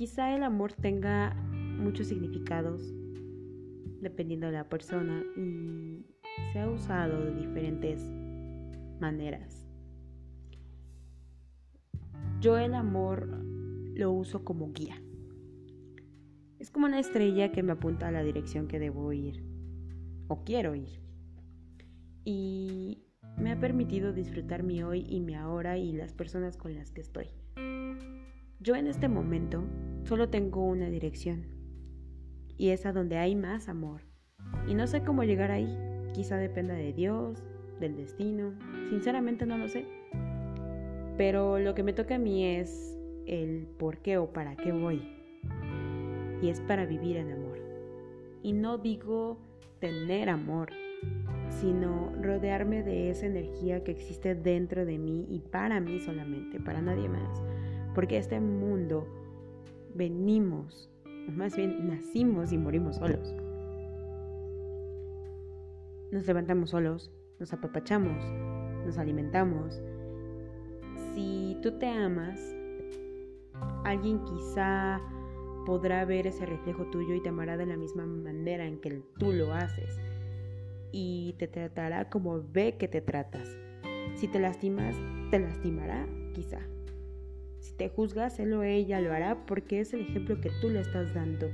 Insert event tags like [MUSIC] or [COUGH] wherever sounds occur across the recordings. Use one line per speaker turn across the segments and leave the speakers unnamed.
quizá el amor tenga muchos significados dependiendo de la persona y se ha usado de diferentes maneras. Yo el amor lo uso como guía. Es como una estrella que me apunta a la dirección que debo ir o quiero ir. Y me ha permitido disfrutar mi hoy y mi ahora y las personas con las que estoy. Yo en este momento solo tengo una dirección y es a donde hay más amor. Y no sé cómo llegar ahí. Quizá dependa de Dios, del destino. Sinceramente no lo sé. Pero lo que me toca a mí es el por qué o para qué voy. Y es para vivir en amor. Y no digo tener amor, sino rodearme de esa energía que existe dentro de mí y para mí solamente, para nadie más. Porque este mundo venimos, más bien nacimos y morimos solos. Nos levantamos solos, nos apapachamos, nos alimentamos. Si tú te amas, alguien quizá podrá ver ese reflejo tuyo y te amará de la misma manera en que tú lo haces. Y te tratará como ve que te tratas. Si te lastimas, te lastimará, quizá. Si te juzgas, él o ella lo hará porque es el ejemplo que tú le estás dando.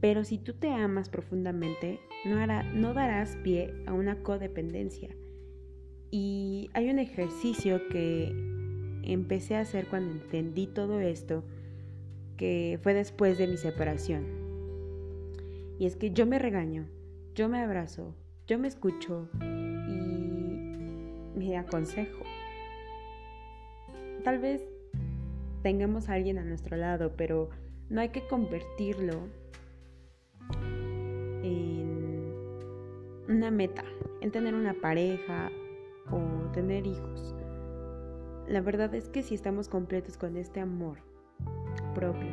Pero si tú te amas profundamente, no, hará, no darás pie a una codependencia. Y hay un ejercicio que empecé a hacer cuando entendí todo esto, que fue después de mi separación. Y es que yo me regaño, yo me abrazo, yo me escucho y me aconsejo tal vez tengamos a alguien a nuestro lado, pero no hay que convertirlo en una meta, en tener una pareja o tener hijos. La verdad es que si estamos completos con este amor propio,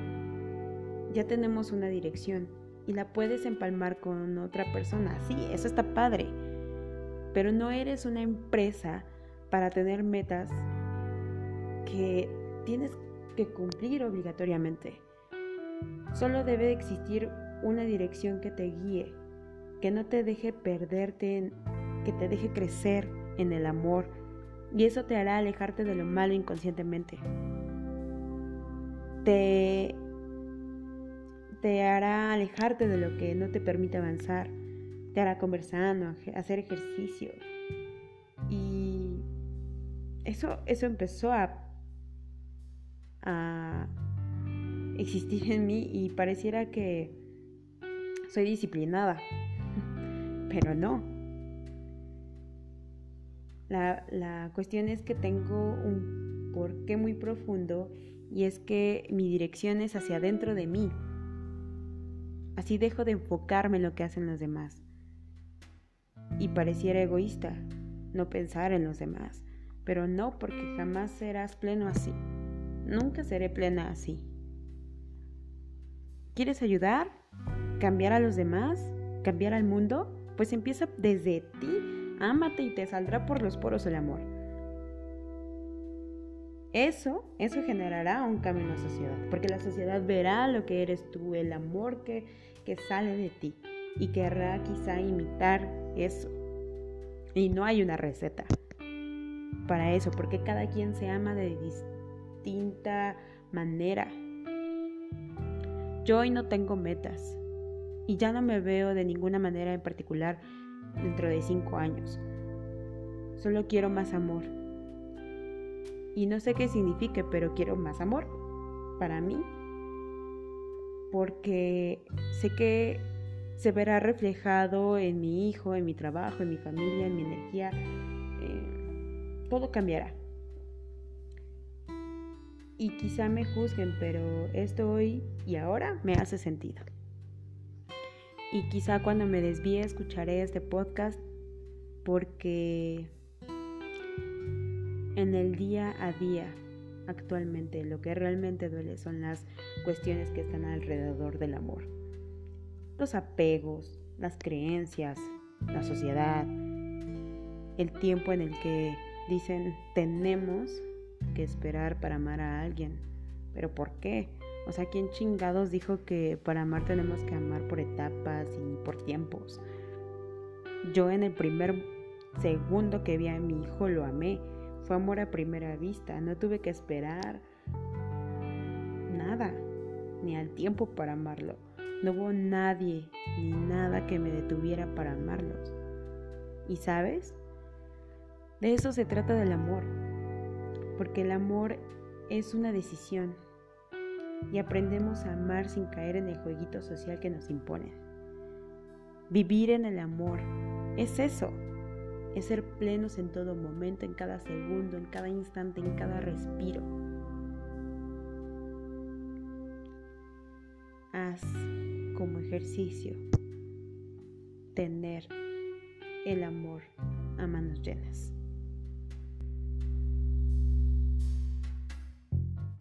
ya tenemos una dirección y la puedes empalmar con otra persona. Sí, eso está padre, pero no eres una empresa para tener metas que tienes que cumplir obligatoriamente. Solo debe existir una dirección que te guíe, que no te deje perderte, que te deje crecer en el amor y eso te hará alejarte de lo malo inconscientemente. Te, te hará alejarte de lo que no te permite avanzar, te hará conversar, hacer ejercicio. Y eso, eso empezó a a existir en mí y pareciera que soy disciplinada, [LAUGHS] pero no. La, la, cuestión es que tengo un porqué muy profundo y es que mi dirección es hacia adentro de mí. Así dejo de enfocarme en lo que hacen los demás. Y pareciera egoísta no pensar en los demás, pero no porque jamás serás pleno así. Nunca seré plena así. ¿Quieres ayudar? ¿Cambiar a los demás? ¿Cambiar al mundo? Pues empieza desde ti. Ámate y te saldrá por los poros el amor. Eso, eso generará un cambio en la sociedad, porque la sociedad verá lo que eres tú, el amor que, que sale de ti, y querrá quizá imitar eso. Y no hay una receta para eso, porque cada quien se ama de, manera. Yo hoy no tengo metas y ya no me veo de ninguna manera en particular dentro de cinco años. Solo quiero más amor. Y no sé qué signifique, pero quiero más amor para mí. Porque sé que se verá reflejado en mi hijo, en mi trabajo, en mi familia, en mi energía. Eh, todo cambiará y quizá me juzguen, pero esto hoy y ahora me hace sentido. Y quizá cuando me desvíe escucharé este podcast porque en el día a día actualmente lo que realmente duele son las cuestiones que están alrededor del amor. Los apegos, las creencias, la sociedad, el tiempo en el que dicen tenemos que esperar para amar a alguien, ¿Pero por qué? O sea, ¿quién chingados dijo que para amar tenemos que amar por etapas y por tiempos? Yo en el primer segundo que vi a mi hijo lo amé. Fue amor a primera vista. No tuve que esperar nada, ni al tiempo para amarlo. No hubo nadie ni nada que me detuviera para amarlos. ¿Y sabes? De eso se trata del amor. Porque el amor es una decisión. Y aprendemos a amar sin caer en el jueguito social que nos imponen. Vivir en el amor es eso. Es ser plenos en todo momento, en cada segundo, en cada instante, en cada respiro. Haz como ejercicio tener el amor a manos llenas.